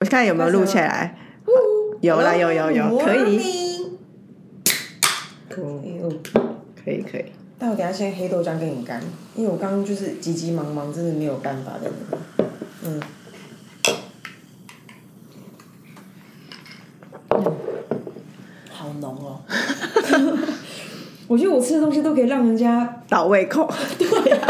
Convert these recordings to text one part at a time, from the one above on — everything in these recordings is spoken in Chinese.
我看有没有录起来。有啦，有有有，可以，可以，可以可以。但我等下先黑豆浆给你干，因为我刚刚就是急急忙忙，真的没有办法的。嗯。好浓哦。我觉得我吃的东西都可以让人家倒胃口，对啊，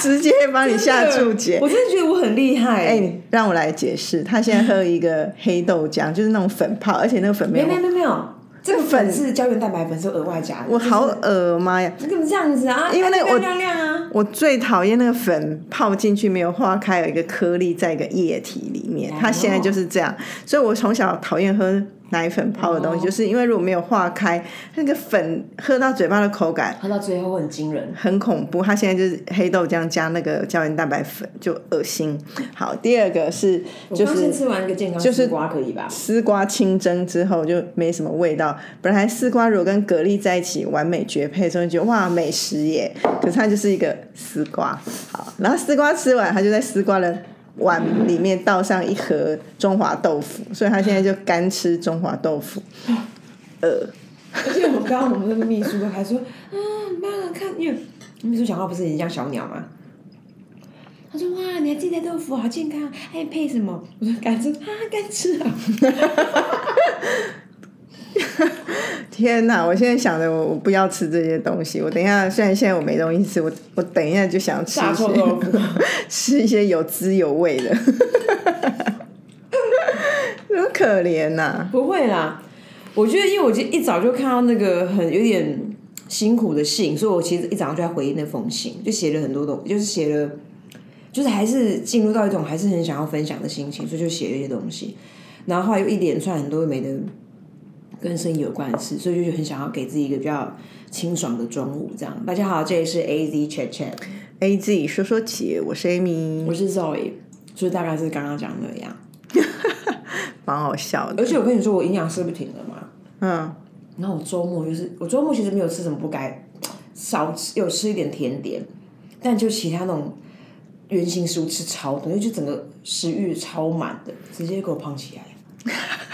直接帮你下注解。我真的觉得我很厉害。哎，让我来解释，他现在喝一个黑豆浆，就是那种粉泡，而且那个粉没有没有没有，这个粉是胶原蛋白粉，是额外加的。我好恶妈呀！你怎么这样子啊？因为那个我亮亮啊，我最讨厌那个粉泡进去没有化开，有一个颗粒在一个液体里面，它现在就是这样，所以我从小讨厌喝。奶粉泡的东西，就是因为如果没有化开，那个粉喝到嘴巴的口感，喝到最后很惊人，很恐怖。它现在就是黑豆浆加那个胶原蛋白粉，就恶心。好，第二个是就是吃完一个健康丝瓜可以吧？丝瓜清蒸之后就没什么味道。本来丝瓜如果跟蛤蜊在一起完美绝配，所以觉得哇美食耶。可是它就是一个丝瓜。好，然后丝瓜吃完，它就在丝瓜的。碗里面倒上一盒中华豆腐，所以他现在就干吃中华豆腐。呃，而且我刚刚我们那个秘书都还说啊，很棒啊，看，因为秘书讲话不是很像小鸟吗？他说哇，你还记得豆腐好健康，还配什么？我说干吃啊，干吃啊。天哪！我现在想着，我我不要吃这些东西。我等一下，虽然现在我没东西吃，我我等一下就想吃一些 吃一些有滋有味的。怎么可怜呐？不会啦，我觉得，因为我一早就看到那个很有点辛苦的信，所以我其实一早上就在回那封信，就写了很多东西，就是写了，就是还是进入到一种还是很想要分享的心情，所以就写了一些东西。然后后来又一连串很多没的。跟生意有关的事，所以就很想要给自己一个比较清爽的中午。这样，大家好，这里是 A Z Chat Chat，A Z 说说起，我是 Amy，我是 Zoe，所以大概是刚刚讲那样，蛮好笑的。而且我跟你说，我营养师不停了嘛，嗯，然后我周末就是我周末其实没有吃什么不该，少吃有吃一点甜点，但就其他那种原形食物吃超多，就整个食欲超满的，直接给我胖起来。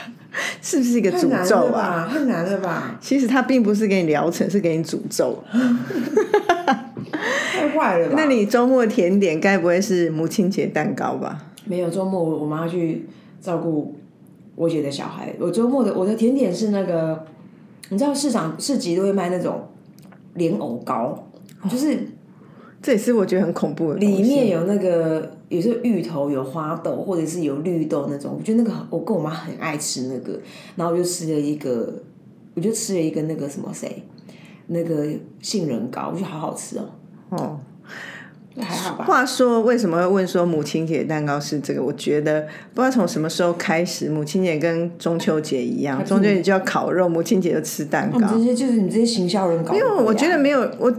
是不是一个诅咒啊？太难了吧！其实他并不是给你疗程，是给你诅咒。太坏了吧！那你周末甜点该不会是母亲节蛋糕吧？没有，周末我我妈去照顾我姐的小孩。我周末的我的甜点是那个，你知道市场市集都会卖那种莲藕糕，就是。这也是我觉得很恐怖的。里面有那个，有时候芋头、有花豆，或者是有绿豆那种。我觉得那个，我跟我妈很爱吃那个。然后我就吃了一个，我就吃了一个那个什么谁，那个杏仁糕，我觉得好好吃哦。哦，还好吧。话说，为什么会问说母亲节蛋糕是这个？我觉得不知道从什么时候开始，母亲节跟中秋节一样，中秋节就要烤肉，母亲节就吃蛋糕。这些就是你这些行销人搞。没有，我觉得没有我。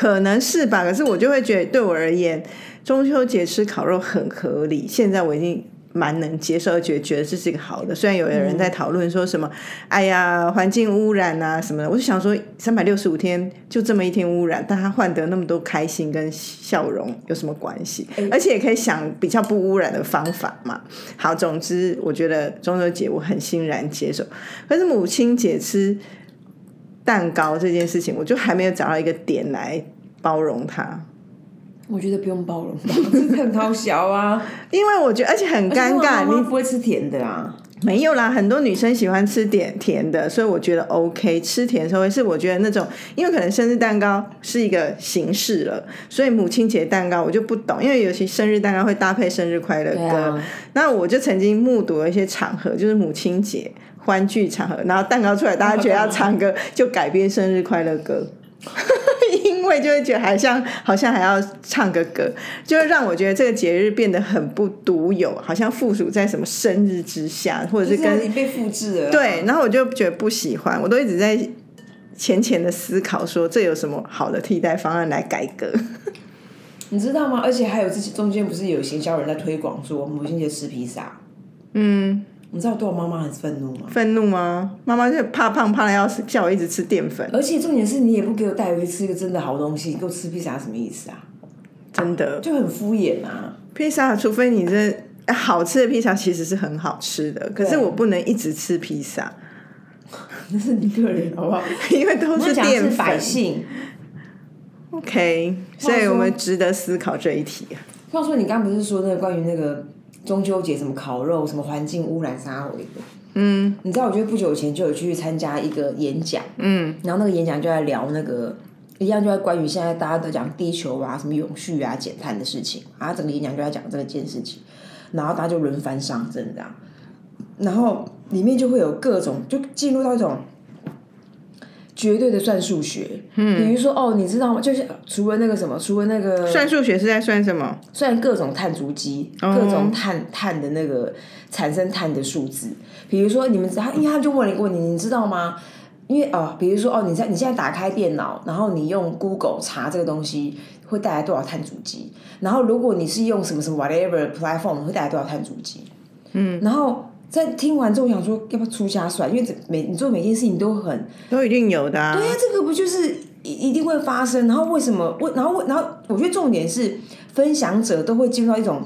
可能是吧，可是我就会觉得，对我而言，中秋节吃烤肉很合理。现在我已经蛮能接受，觉得觉得这是一个好的。虽然有的人在讨论说什么，哎呀，环境污染啊什么的，我就想说，三百六十五天就这么一天污染，但他换得那么多开心跟笑容，有什么关系？而且也可以想比较不污染的方法嘛。好，总之我觉得中秋节我很欣然接受，可是母亲节吃。蛋糕这件事情，我就还没有找到一个点来包容它。我觉得不用包容，这很好笑啊！因为我觉得，而且很尴尬，你不会吃甜的啊？没有啦，很多女生喜欢吃点甜的，所以我觉得 OK。吃甜的时候是我觉得那种，因为可能生日蛋糕是一个形式了，所以母亲节蛋糕我就不懂，因为尤其生日蛋糕会搭配生日快乐歌。那我就曾经目睹了一些场合，就是母亲节。欢聚场合，然后蛋糕出来，大家觉得要唱歌，就改编生日快乐歌，因为就会觉得好像好像还要唱个歌，就会让我觉得这个节日变得很不独有，好像附属在什么生日之下，或者是跟被复制了。对，然后我就觉得不喜欢，我都一直在浅浅的思考，说这有什么好的替代方案来改革？你知道吗？而且还有这中间不是有行销人在推广说母亲节吃披萨？嗯。你知道对我妈妈很愤怒吗？愤怒吗？妈妈就怕胖，怕的要死，叫我一直吃淀粉。而且重点是你也不给我带回去吃一个真的好东西，给我吃披萨什么意思啊？真的就很敷衍啊！披萨，除非你这好吃的披萨其实是很好吃的，可是我不能一直吃披萨，那是你个人好不好？因为都是淀粉。百姓。OK，所以我们值得思考这一题。话说，你刚不是说那个关于那个中秋节什么烤肉、什么环境污染啥回的？嗯，你知道，我觉得不久前就有去参加一个演讲，嗯，然后那个演讲就在聊那个一样，就在关于现在大家都讲地球啊、什么永续啊、减碳的事情啊，整个演讲就在讲这件事情，然后大家就轮番上阵这样，然后里面就会有各种就进入到一种。绝对的算数学，嗯，比如说哦，你知道吗？就是除了那个什么，除了那个算数学是在算什么？算各种碳足迹，各种碳碳的那个产生碳的数字。比如说你们他，因为他就问了一个问题，你知道吗？因为哦，比如说哦，你在你现在打开电脑，然后你用 Google 查这个东西会带来多少碳足迹？然后如果你是用什么什么 whatever platform 会带来多少碳足迹？嗯，然后。在听完之后，我想说要不要出家算？因为每你做每件事情都很都一定有的。对呀，这个不就是一一定会发生？然后为什么？为然后然后我觉得重点是分享者都会进入到一种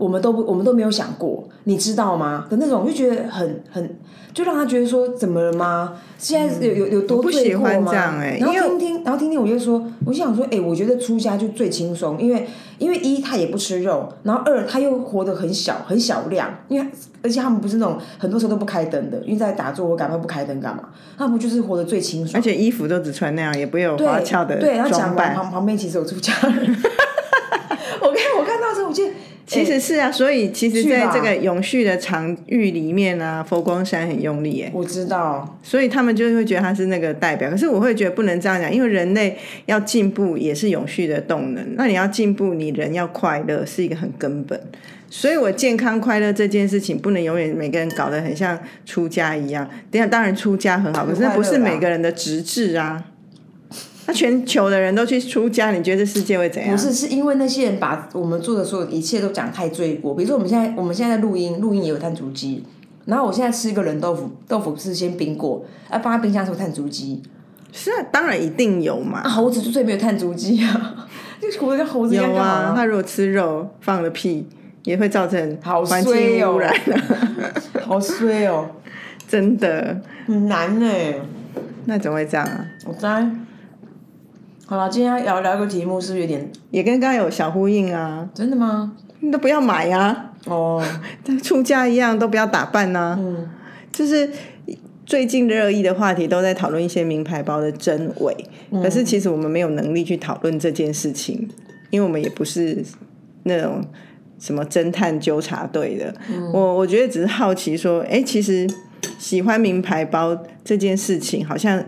我们都不我们都没有想过，你知道吗？的那种就觉得很很。就让他觉得说怎么了吗？现在有有有多罪过吗？然后听听，然后听听，我就说，我想说，哎，我觉得出家就最轻松，因为因为一他也不吃肉，然后二他又活得很小很小量，因为而且他们不是那种很多时候都不开灯的，因为在打坐，我赶快不开灯干嘛？他们就是活得最轻松，而且衣服都只穿那样，也不有花俏的对，然后讲完旁旁边其实有出家人，我看我看到时候我就。其实是啊，所以其实在这个永续的场域里面啊，佛光山很用力耶。我知道，所以他们就会觉得他是那个代表。可是我会觉得不能这样讲，因为人类要进步也是永续的动能。那你要进步，你人要快乐是一个很根本。所以我健康快乐这件事情不能永远每个人搞得很像出家一样。等下当然出家很好，可是不是每个人的直至啊。全球的人都去出家，你觉得世界会怎样？不是，是因为那些人把我们做的所有一切都讲太罪过。比如说，我们现在我们现在录音，录音也有碳足迹。然后我现在吃一个冷豆腐，豆腐是先冰过，啊，放在冰箱是碳足迹。是啊，当然一定有嘛。猴子就最没有碳足迹啊，就活跟猴子一样。有啊，他如果吃肉放了屁，也会造成环境污染。好衰哦，真的很难呢。那怎么会这样啊？我猜。好了，今天要聊一个题目，是不是有点也跟刚刚有小呼应啊？真的吗？都不要买呀！哦，出家一样都不要打扮呐。嗯，就是最近热议的话题都在讨论一些名牌包的真伪，可是其实我们没有能力去讨论这件事情，因为我们也不是那种什么侦探纠察队的。我我觉得只是好奇说，哎，其实喜欢名牌包这件事情，好像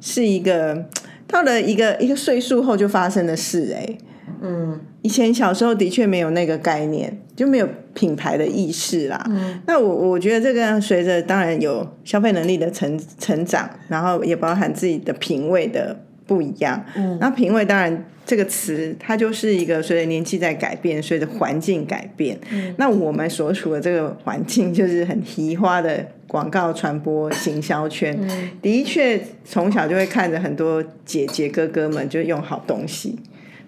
是一个。到了一个一个岁数后就发生的事，哎，嗯，以前小时候的确没有那个概念，就没有品牌的意识啦。嗯，那我我觉得这个随着当然有消费能力的成成长，然后也包含自己的品味的不一样。嗯，那品味当然这个词，它就是一个随着年纪在改变，随着环境改变。嗯，那我们所处的这个环境就是很奇花的。广告传播行销圈的确从小就会看着很多姐姐哥哥们就用好东西，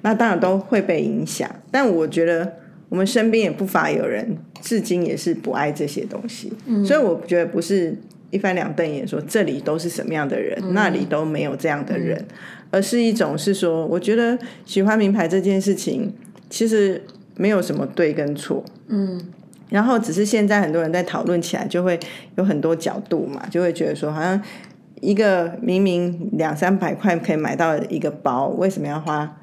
那当然都会被影响。但我觉得我们身边也不乏有人至今也是不爱这些东西，所以我觉得不是一翻两瞪眼说这里都是什么样的人，那里都没有这样的人，而是一种是说，我觉得喜欢名牌这件事情其实没有什么对跟错，嗯。然后只是现在很多人在讨论起来，就会有很多角度嘛，就会觉得说，好像一个明明两三百块可以买到一个包，为什么要花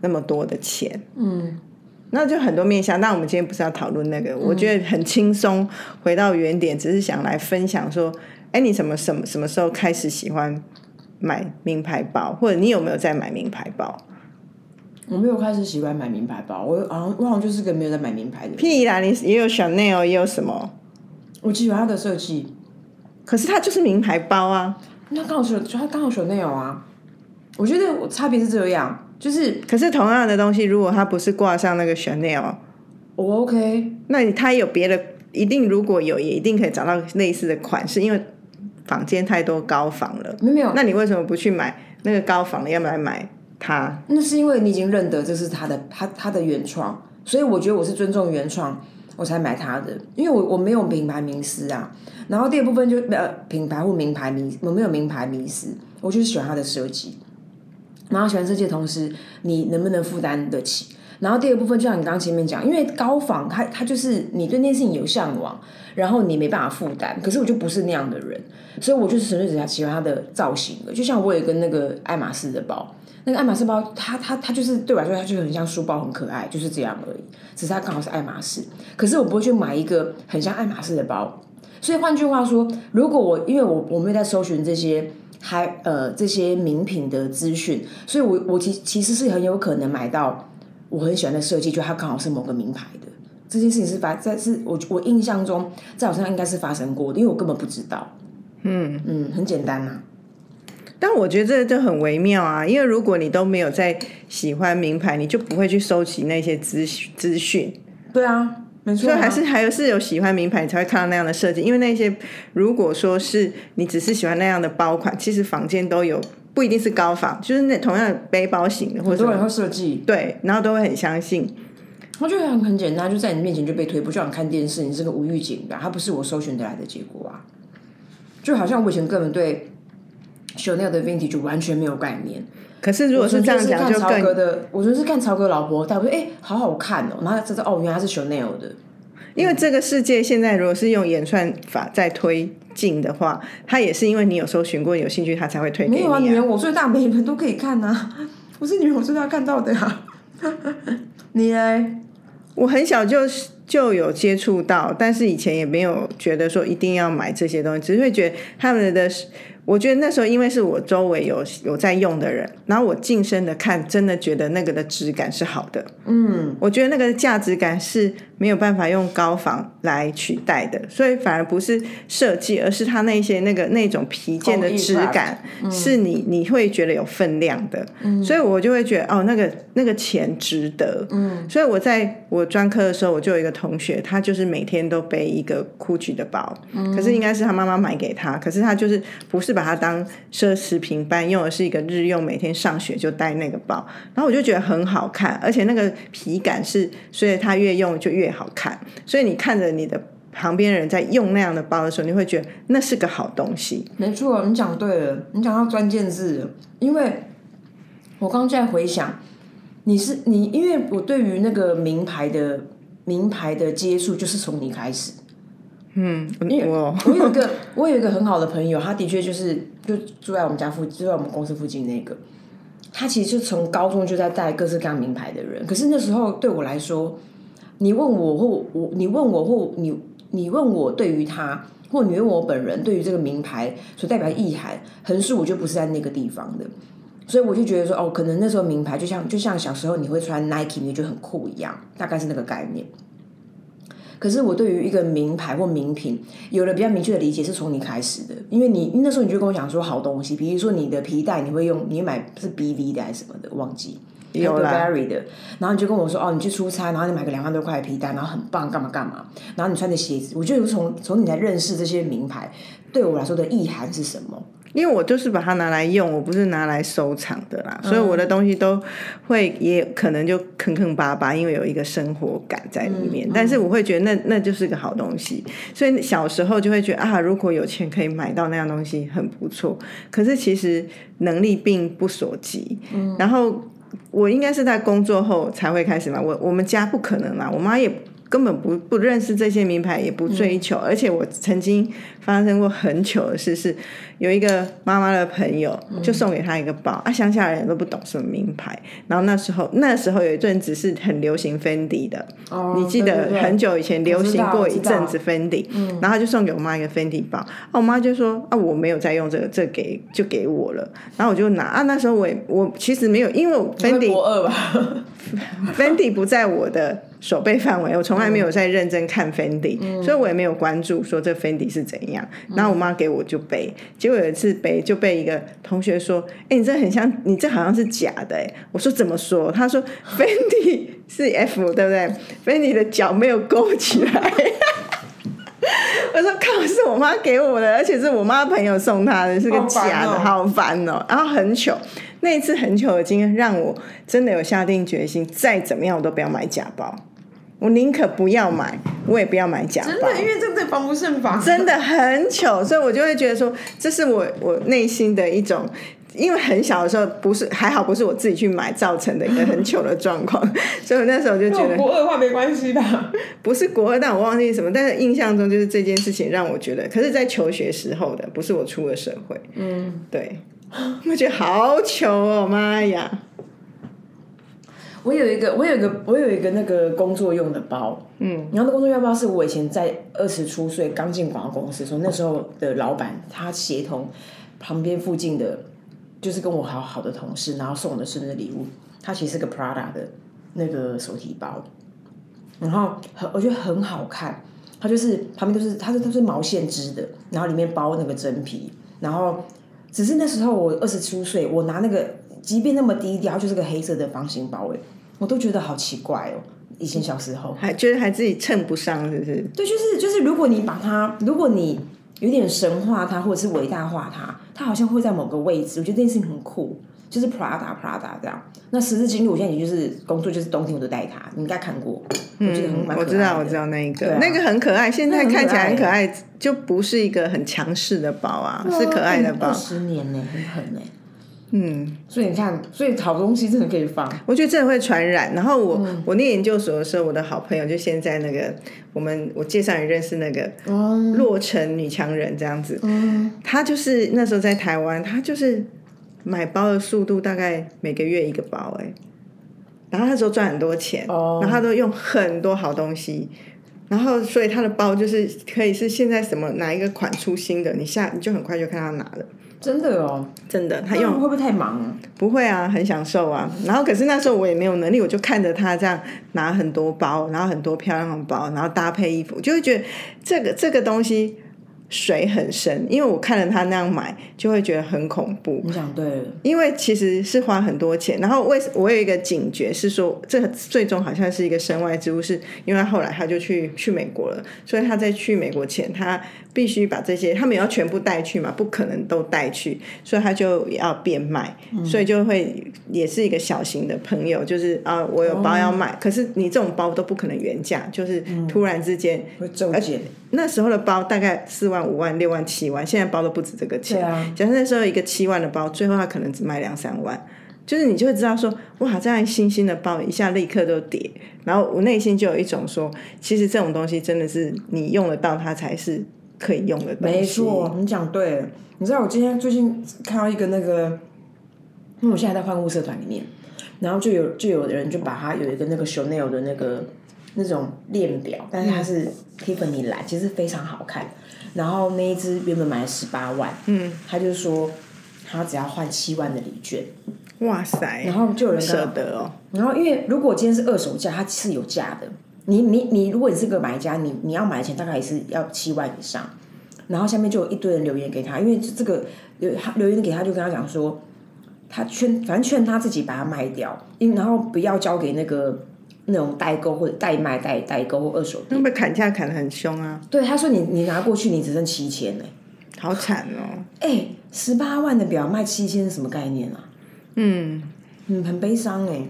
那么多的钱？嗯，那就很多面向。那我们今天不是要讨论那个，我觉得很轻松，回到原点，只是想来分享说，哎，你什么什么什么时候开始喜欢买名牌包，或者你有没有在买名牌包？我没有开始喜欢买名牌包，我好像我好像就是个没有在买名牌的。屁啦，你也有 Chanel，也有什么？我喜欢它的设计，可是它就是名牌包啊。那刚好是，它刚好 Chanel 啊。我觉得我差别是这样，就是，可是同样的东西，如果它不是挂上那个 Chanel，我 OK。那它有别的，一定如果有，也一定可以找到类似的款式，因为房间太多高仿了。没有，那你为什么不去买那个高仿的？要不要买？他那是因为你已经认得这是他的他他的原创，所以我觉得我是尊重原创。我才买他的，因为我我没有品牌迷思啊。然后第二部分就呃品牌或名牌迷，我没有名牌迷思，我就是喜欢它的设计。然后喜欢设计的同时，你能不能负担得起？然后第二部分就像你刚前面讲，因为高仿它它就是你对那件事情有向往，然后你没办法负担。可是我就不是那样的人，所以我就是纯粹只想喜欢它的造型的。就像我有一个那个爱马仕的包，那个爱马仕包，它它它就是对我来说，它就很像书包，很可爱，就是这样而已。只是它刚好是爱马仕，可是我不会去买一个很像爱马仕的包。所以换句话说，如果我因为我我没有在搜寻这些还呃这些名品的资讯，所以我我其其实是很有可能买到。我很喜欢的设计，就它刚好是某个名牌的这件事情是发在是我我印象中在我身上应该是发生过的，因为我根本不知道。嗯嗯，很简单呐。但我觉得这这很微妙啊，因为如果你都没有在喜欢名牌，你就不会去收集那些资资讯。对啊，没错。所以还是还有是有喜欢名牌，你才会看到那样的设计。因为那些如果说是你只是喜欢那样的包款，其实房间都有。不一定是高仿，就是那同样背包型的，或者很多人设计，对，然后都会很相信。我觉得很很简单，就在你面前就被推，不就想看电视？你是个无预警的，它不是我搜寻得来的结果啊。就好像我以前根本对 Chanel 的 Vintage 完全没有概念。可是如果是这样讲，就更的，我觉得是看曹格老婆带我说，哎，好好看哦，然后知道哦，原来是 Chanel 的。因为这个世界现在如果是用演算法在推进的话，它也是因为你有搜寻过、有兴趣，它才会推给你。没有啊，女人我最大，每人都可以看呐。我是女人我最大看到的啊。你嘞？我很小就就有接触到，但是以前也没有觉得说一定要买这些东西，只是会觉得他们的。我觉得那时候因为是我周围有有在用的人，然后我近身的看，真的觉得那个的质感是好的。嗯，我觉得那个价值感是没有办法用高仿来取代的，所以反而不是设计，而是它那些那个那种皮件的质感，是你你会觉得有分量的。嗯，所以我就会觉得哦，那个那个钱值得。嗯，所以我在我专科的时候，我就有一个同学，他就是每天都背一个 GUCCI 的包，可是应该是他妈妈买给他，可是他就是不是。把它当奢侈品般用，而是一个日用，每天上学就带那个包，然后我就觉得很好看，而且那个皮感是，所以他越用就越好看。所以你看着你的旁边人在用那样的包的时候，你会觉得那是个好东西。没错，你讲对了，你讲到关键字了，因为我刚刚在回想，你是你，因为我对于那个名牌的名牌的接触，就是从你开始。嗯，我我有一个我有一个很好的朋友，他的确就是就住在我们家附，住在我们公司附近那个。他其实就从高中就在带各式各样名牌的人，可是那时候对我来说，你问我或我，你问我或你你问我对于他，或你问我本人对于这个名牌所代表的意涵，横竖我就不是在那个地方的，所以我就觉得说，哦，可能那时候名牌就像就像小时候你会穿 Nike，你就很酷一样，大概是那个概念。可是我对于一个名牌或名品有了比较明确的理解，是从你开始的，因为你那时候你就跟我讲说好东西，比如说你的皮带你会用，你买是 BV 的还是什么的，忘记。有 Burberry 的，然后你就跟我说哦，你去出差，然后你买个两万多块的皮带，然后很棒，干嘛干嘛，然后你穿的鞋子，我就从从你才认识这些名牌对我来说的意涵是什么。因为我就是把它拿来用，我不是拿来收藏的啦，所以我的东西都会也可能就坑坑巴巴，因为有一个生活感在里面。但是我会觉得那那就是个好东西，所以小时候就会觉得啊，如果有钱可以买到那样东西很不错。可是其实能力并不所及。然后我应该是在工作后才会开始嘛，我我们家不可能嘛，我妈也。根本不不认识这些名牌，也不追求。而且我曾经发生过很糗的事，是有一个妈妈的朋友就送给她一个包，啊，乡下人都不懂什么名牌。然后那时候那时候有一阵子是很流行 Fendi 的，哦你记得很久以前流行过一阵子 Fendi，然后就送给我妈一个 Fendi 包。啊我妈就说啊，我没有在用这个，这给就给我了。然后我就拿啊，那时候我也我其实没有，因为，Fendi 不在我的。手背范围，我从来没有在认真看 Fendi，所以我也没有关注说这 Fendi 是怎样。然后我妈给我就背，结果有一次背就被一个同学说：“哎，你这很像，你这好像是假的。”哎，我说怎么说？他说 Fendi 是 F 对不对？Fendi 的脚没有勾起来。我说靠，是我妈给我的，而且是我妈朋友送她的，是个假的，好烦哦。然后很糗，那一次很糗的经验让我真的有下定决心，再怎么样我都不要买假包。我宁可不要买，我也不要买假包。真的，因为这这防不胜防。真的很糗，所以我就会觉得说，这是我我内心的一种，因为很小的时候不是还好不是我自己去买造成的一个很糗的状况，所以我那时候就觉得国二的话没关系吧？不是国二，但我忘记什么，但是印象中就是这件事情让我觉得，可是在求学时候的，不是我出了社会，嗯，对，我觉得好糗哦，妈呀！我有一个，我有一个，我有一个那个工作用的包，嗯，然后那工作用包是我以前在二十出岁刚进广告公司的时候，那时候的老板他协同旁边附近的，就是跟我好好的同事，然后送我的生日礼物，他其实是个 Prada 的那个手提包，然后很我觉得很好看，它就是旁边都是它是都是毛线织的，然后里面包那个真皮，然后只是那时候我二十出岁，我拿那个。即便那么低调，就是个黑色的方形包，哎，我都觉得好奇怪哦。以前小时候还觉得还自己称不上，是不是？对，就是就是，如果你把它，如果你有点神化它，或者是伟大化它，它好像会在某个位置。我觉得这件事情很酷，就是 Prada Prada 这样。那十字金鹿，我现在也就是工作，就是冬天我都戴它。你应该看过，我觉得很蛮我知道，我知道那一个，那个很可爱。现在看起来很可爱，就不是一个很强势的包啊，是可爱的包。十年呢，很狠呢。嗯，所以你看，所以好东西真的可以放。我觉得真的会传染。然后我我念研究所的时候，我的好朋友就现在那个我们我介绍你认识那个洛城女强人这样子。嗯，她就是那时候在台湾，她就是买包的速度大概每个月一个包哎，然后那时候赚很多钱，然后她都用很多好东西，然后所以她的包就是可以是现在什么哪一个款出新的，你下你就很快就看她拿了。真的哦，真的，他用会不会太忙啊？不会啊，很享受啊。然后可是那时候我也没有能力，我就看着他这样拿很多包，然后很多漂亮的包，然后搭配衣服，就会觉得这个这个东西。水很深，因为我看了他那样买，就会觉得很恐怖。你讲对了，因为其实是花很多钱。然后为我有一个警觉是说，这最终好像是一个身外之物，是因为后来他就去去美国了，所以他在去美国前，他必须把这些他们要全部带去嘛，不可能都带去，所以他就要变卖，所以就会也是一个小型的朋友，就是啊，我有包要卖，可是你这种包都不可能原价，就是突然之间会骤减。那时候的包大概四万、五万、六万、七万，现在包都不止这个钱。假设那时候一个七万的包，最后它可能只卖两三万，就是你就会知道说，哇，这样新兴的包一下立刻就跌。然后我内心就有一种说，其实这种东西真的是你用得到它才是可以用的东西。没错，你讲对了。你知道我今天最近看到一个那个，因为我现在在换物社团里面，然后就有就有人就把它有一个那个 Chanel 的那个。那种链表，但是它是 Tiffany 蓝，其实非常好看。然后那一只原本买了十八万，嗯，他就说他只要换七万的礼券。哇塞！然后就有人舍得哦。然后因为如果今天是二手价，它是有价的。你你你，如果你是个买家，你你要买的钱大概也是要七万以上。然后下面就有一堆人留言给他，因为这个留留言给他，就跟他讲说，他劝反正劝他自己把它卖掉，因然后不要交给那个。那种代购或者代卖代代购或二手店，那被砍价砍的很凶啊！对，他说你你拿过去，你只剩七千呢，好惨哦！哎，十八万的表卖七千是什么概念啊？嗯嗯，很悲伤哎。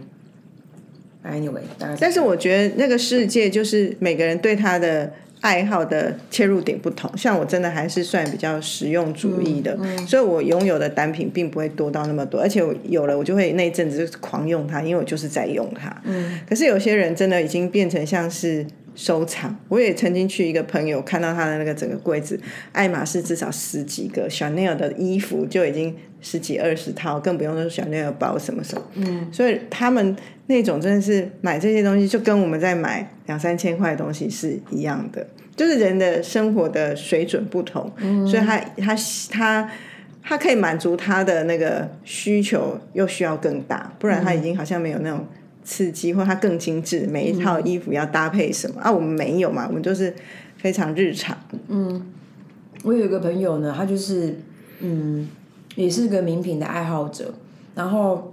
Anyway，但是我觉得那个世界就是每个人对他的。爱好的切入点不同，像我真的还是算比较实用主义的，所以我拥有的单品并不会多到那么多，而且我有了我就会那一阵子就是狂用它，因为我就是在用它。嗯，可是有些人真的已经变成像是收藏。我也曾经去一个朋友看到他的那个整个柜子，爱马仕至少十几个，Chanel 的衣服就已经十几二十套，更不用说 Chanel 包什么什么。嗯，所以他们。那种真的是买这些东西，就跟我们在买两三千块的东西是一样的，就是人的生活的水准不同，所以他他他他可以满足他的那个需求，又需要更大，不然他已经好像没有那种刺激，或它更精致，每一套衣服要搭配什么啊？我们没有嘛，我们就是非常日常。嗯，我有一个朋友呢，他就是嗯，也是个名品的爱好者，然后。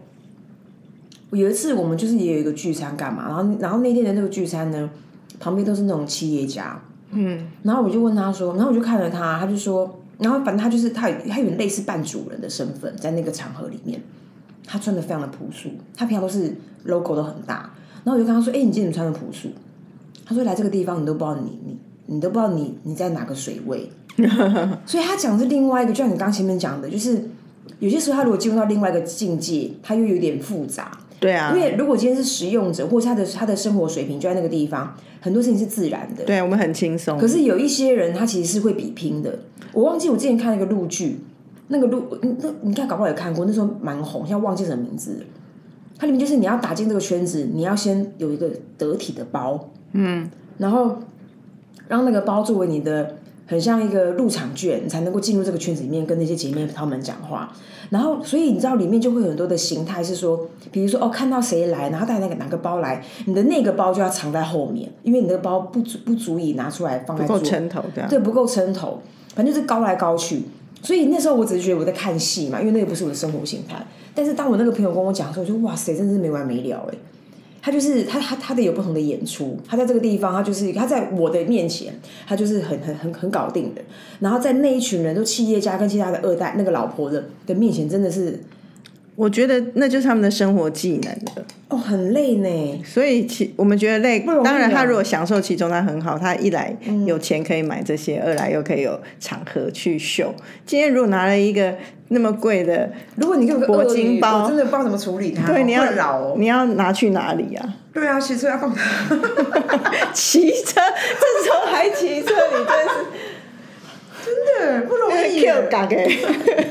有一次，我们就是也有一个聚餐干嘛，然后然后那天的那个聚餐呢，旁边都是那种企业家，嗯，然后我就问他说，然后我就看着他，他就说，然后反正他就是他他有点类似半主人的身份，在那个场合里面，他穿的非常的朴素，他平常都是 logo 都很大，然后我就跟他说，哎，你今天怎么穿的朴素？他说来这个地方你都不知道你你你都不知道你你在哪个水位，所以他讲的是另外一个，就像你刚前面讲的，就是有些时候他如果进入到另外一个境界，他又有点复杂。对啊，因为如果今天是使用者，或是他的他的生活水平就在那个地方，很多事情是自然的。对我们很轻松。可是有一些人，他其实是会比拼的。我忘记我之前看了一个陆剧，那个路那你看搞不好也看过，那时候蛮红，现在忘记什么名字。它里面就是你要打进这个圈子，你要先有一个得体的包，嗯，然后让那个包作为你的。很像一个入场券，你才能够进入这个圈子里面，跟那些姐妹她们讲话。然后，所以你知道里面就会有很多的形态，是说，比如说哦，看到谁来，然后带那个哪个包来，你的那个包就要藏在后面，因为你的包不足不足以拿出来放在不够撑头的，对，不够撑头，反正就是高来高去。所以那时候我只是觉得我在看戏嘛，因为那个不是我的生活形态。但是当我那个朋友跟我讲的时候，我就哇塞，真的是没完没了哎。他就是他，他他的有不同的演出。他在这个地方，他就是他在我的面前，他就是很很很很搞定的。然后在那一群人都企业家跟其他的二代那个老婆的的面前，真的是，我觉得那就是他们的生活技能的。哦，很累呢。所以其我们觉得累，当然他如果享受其中，他很好。他一来有钱可以买这些，二来又可以有场合去秀。今天如果拿了一个。那么贵的，如果你给我铂金包，我真的不知道怎么处理它。对，你要哦。你要拿去哪里呀？对啊，骑车要放。骑车，这时候还骑车，你真是 真的不容易。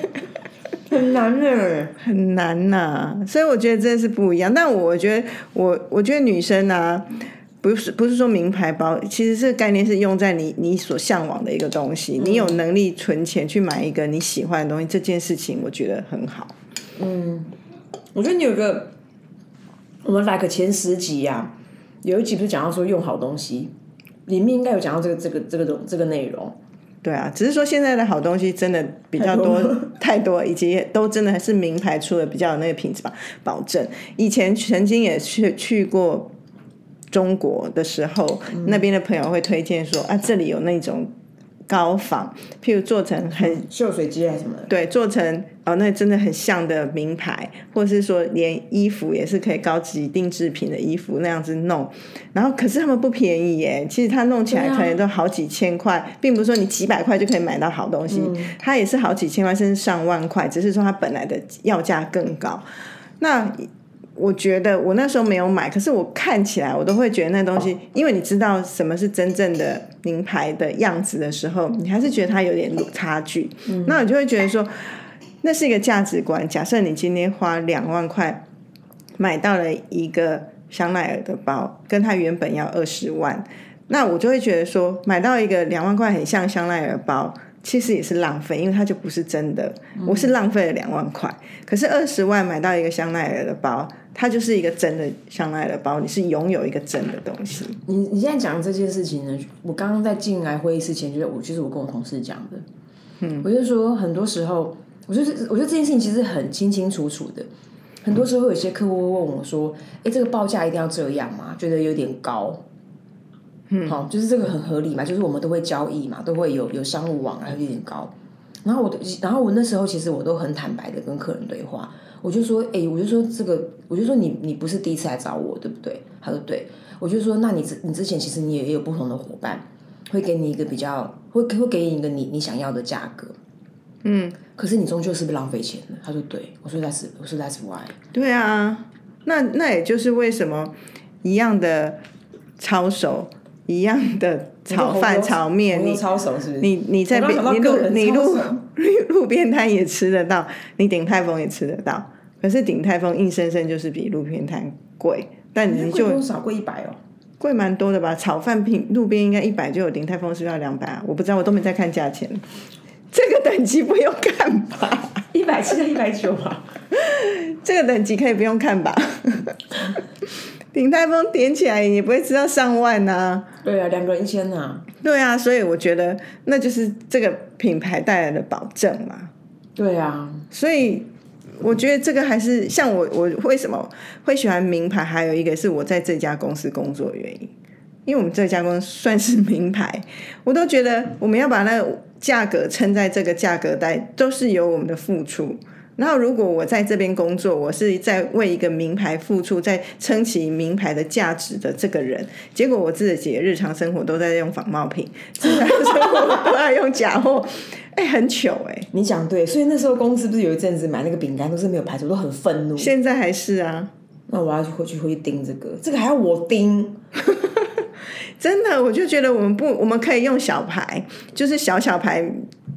很难呢，很难呐。所以我觉得真的是不一样。但我觉得，我我觉得女生啊。不是不是说名牌包，其实这个概念是用在你你所向往的一个东西，你有能力存钱去买一个你喜欢的东西，这件事情我觉得很好。嗯，我觉得你有个，我们 like 前十集呀，有一集不是讲到说用好东西，里面应该有讲到这个这个这个东这个内容。对啊，只是说现在的好东西真的比较多 太多，以及都真的是名牌出的比较有那个品质吧保证。以前曾经也去去过。中国的时候，那边的朋友会推荐说啊，这里有那种高仿，譬如做成很秀水机啊什么的，对，做成哦，那真的很像的名牌，或者是说连衣服也是可以高级定制品的衣服那样子弄，然后可是他们不便宜耶，其实他弄起来可能都好几千块，并不是说你几百块就可以买到好东西，它也是好几千块甚至上万块，只是说它本来的要价更高，那。我觉得我那时候没有买，可是我看起来我都会觉得那东西，因为你知道什么是真正的名牌的样子的时候，你还是觉得它有点差距。嗯那你就会觉得说，那是一个价值观。假设你今天花两万块买到了一个香奈儿的包，跟它原本要二十万，那我就会觉得说，买到一个两万块很像香奈儿包。其实也是浪费，因为它就不是真的。我是浪费了两万块，可是二十万买到一个香奈儿的包，它就是一个真的香奈儿的包，你是拥有一个真的东西。你你现在讲这件事情呢？我刚刚在进来会议室前，就是我就是我跟我同事讲的。嗯，我就说很多时候，我就是我觉得这件事情其实很清清楚楚的。很多时候有些客户会问我说：“哎，这个报价一定要这样吗？觉得有点高。”好，就是这个很合理嘛，就是我们都会交易嘛，都会有有商务往来，有点高。然后我，然后我那时候其实我都很坦白的跟客人对话，我就说，哎，我就说这个，我就说你你不是第一次来找我，对不对？他说对，我就说那你之你之前其实你也有不同的伙伴，会给你一个比较，会会给你一个你你想要的价格，嗯，可是你终究是不浪费钱的。他说对，我说 That's 我说 That's why。对啊，那那也就是为什么一样的抄手。一样的炒饭、炒面，你抄手是你你在边你路你路 路边摊也吃得到，你顶泰丰也吃得到。可是顶泰丰硬生生就是比路边摊贵，但你就多少贵一百哦，贵蛮多的吧？炒饭平路边应该一百就有，顶泰丰是要两百啊？我不知道，我都没在看价钱。这个等级不用看吧？一百七到一百九啊？这个等级可以不用看吧？鼎泰丰点起来也不会吃到上万呐。对啊，两个人一千呐。对啊，所以我觉得那就是这个品牌带来的保证嘛。对啊，所以我觉得这个还是像我，我为什么会喜欢名牌？还有一个是我在这家公司工作的原因，因为我们这家公司算是名牌，我都觉得我们要把那个价格撑在这个价格带，都是有我们的付出。然后如果我在这边工作，我是在为一个名牌付出，在撑起名牌的价值的这个人，结果我自己日常生活都在用仿冒品，自然生活都在用假货，哎、很糗哎、你讲对，所以那时候公司不是有一阵子买那个饼干都是没有牌子，我都很愤怒。现在还是啊，那我要去回去回去盯这个，这个还要我盯？真的，我就觉得我们不，我们可以用小牌，就是小小牌，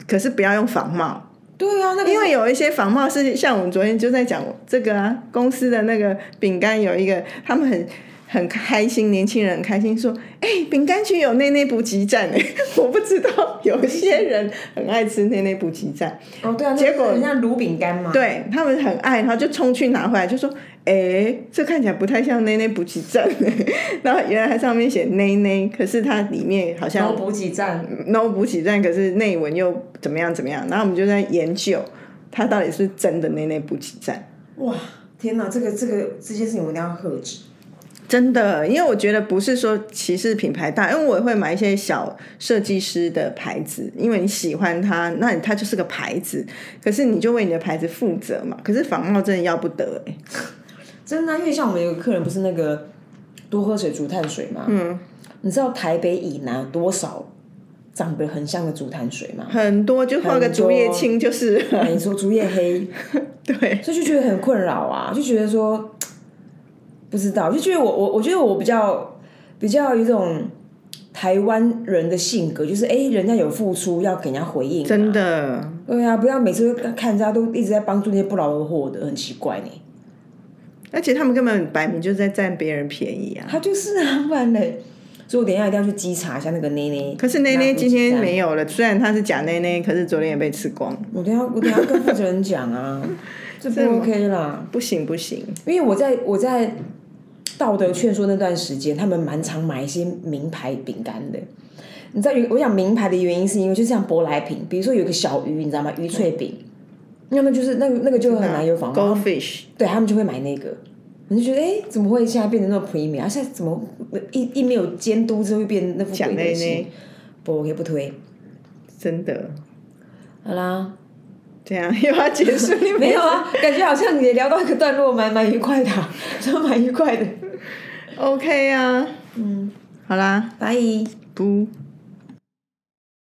可是不要用仿冒。对啊，那个因为有一些仿冒是像我们昨天就在讲这个啊，公司的那个饼干有一个，他们很很开心，年轻人很开心说，哎、饼干区有内内补给站哎，我不知道有些人很爱吃内内补给站，哦对啊，结果很像卤饼干嘛。对他们很爱，然后就冲去拿回来，就说，哎、这看起来不太像内内补给站哎，然后原来它上面写内内，可是它里面好像 no 补给站，no 补给站，可是内文又怎么样怎么样，然后我们就在研究它到底是真的内内补给站。哇，天哪，这个这个这件事情我一定要喝止。真的，因为我觉得不是说歧视品牌大，因为我也会买一些小设计师的牌子，因为你喜欢它，那你它就是个牌子，可是你就为你的牌子负责嘛。可是仿冒真的要不得哎、真的啊、因为像我们有个客人不是那个多喝水竹碳水嘛，嗯，你知道台北以南有多少长得很像的竹炭水吗？很多就画个竹叶青就是了，你说竹叶黑，对，所以就觉得很困扰啊，就觉得说不知道，就觉得我我我觉得我比较比较有一种台湾人的性格，就是哎、诶人家有付出要给人家回应、真。的。对啊，不要每次都看人家都一直在帮助那些不劳而获的，很奇怪呢。而且他们根本摆明就是在占别人便宜啊！他就是啊，不然嘞。所以我等一下一定要去稽查一下那个内内。可是内内今天没有。了，虽然她是假内内，可是昨天也被吃光，我等一下我等一下跟负责人讲啊，这不 OK 啦。不行不行。因为我在我在道德劝说那段时间，他们蛮常买一些名牌饼干的。你知道我想名牌的原因是因为就像舶来品，比如说有个小鱼，你知道吗？鱼脆饼，那么就是那个那个就很难有仿冒，Goldfish，对他们就会买那个。你就觉得哎、诶怎么会现在变成那么 premium？啊，现在怎么一一没有监督之后，会变那副鬼东西？不 OK 不推。真的好啦，这样 又要结束？你没有啊，感觉好像也聊到一个段落，蛮蛮愉快的、啊，说蛮愉快的。OK 啊，嗯，好啦，拜。不。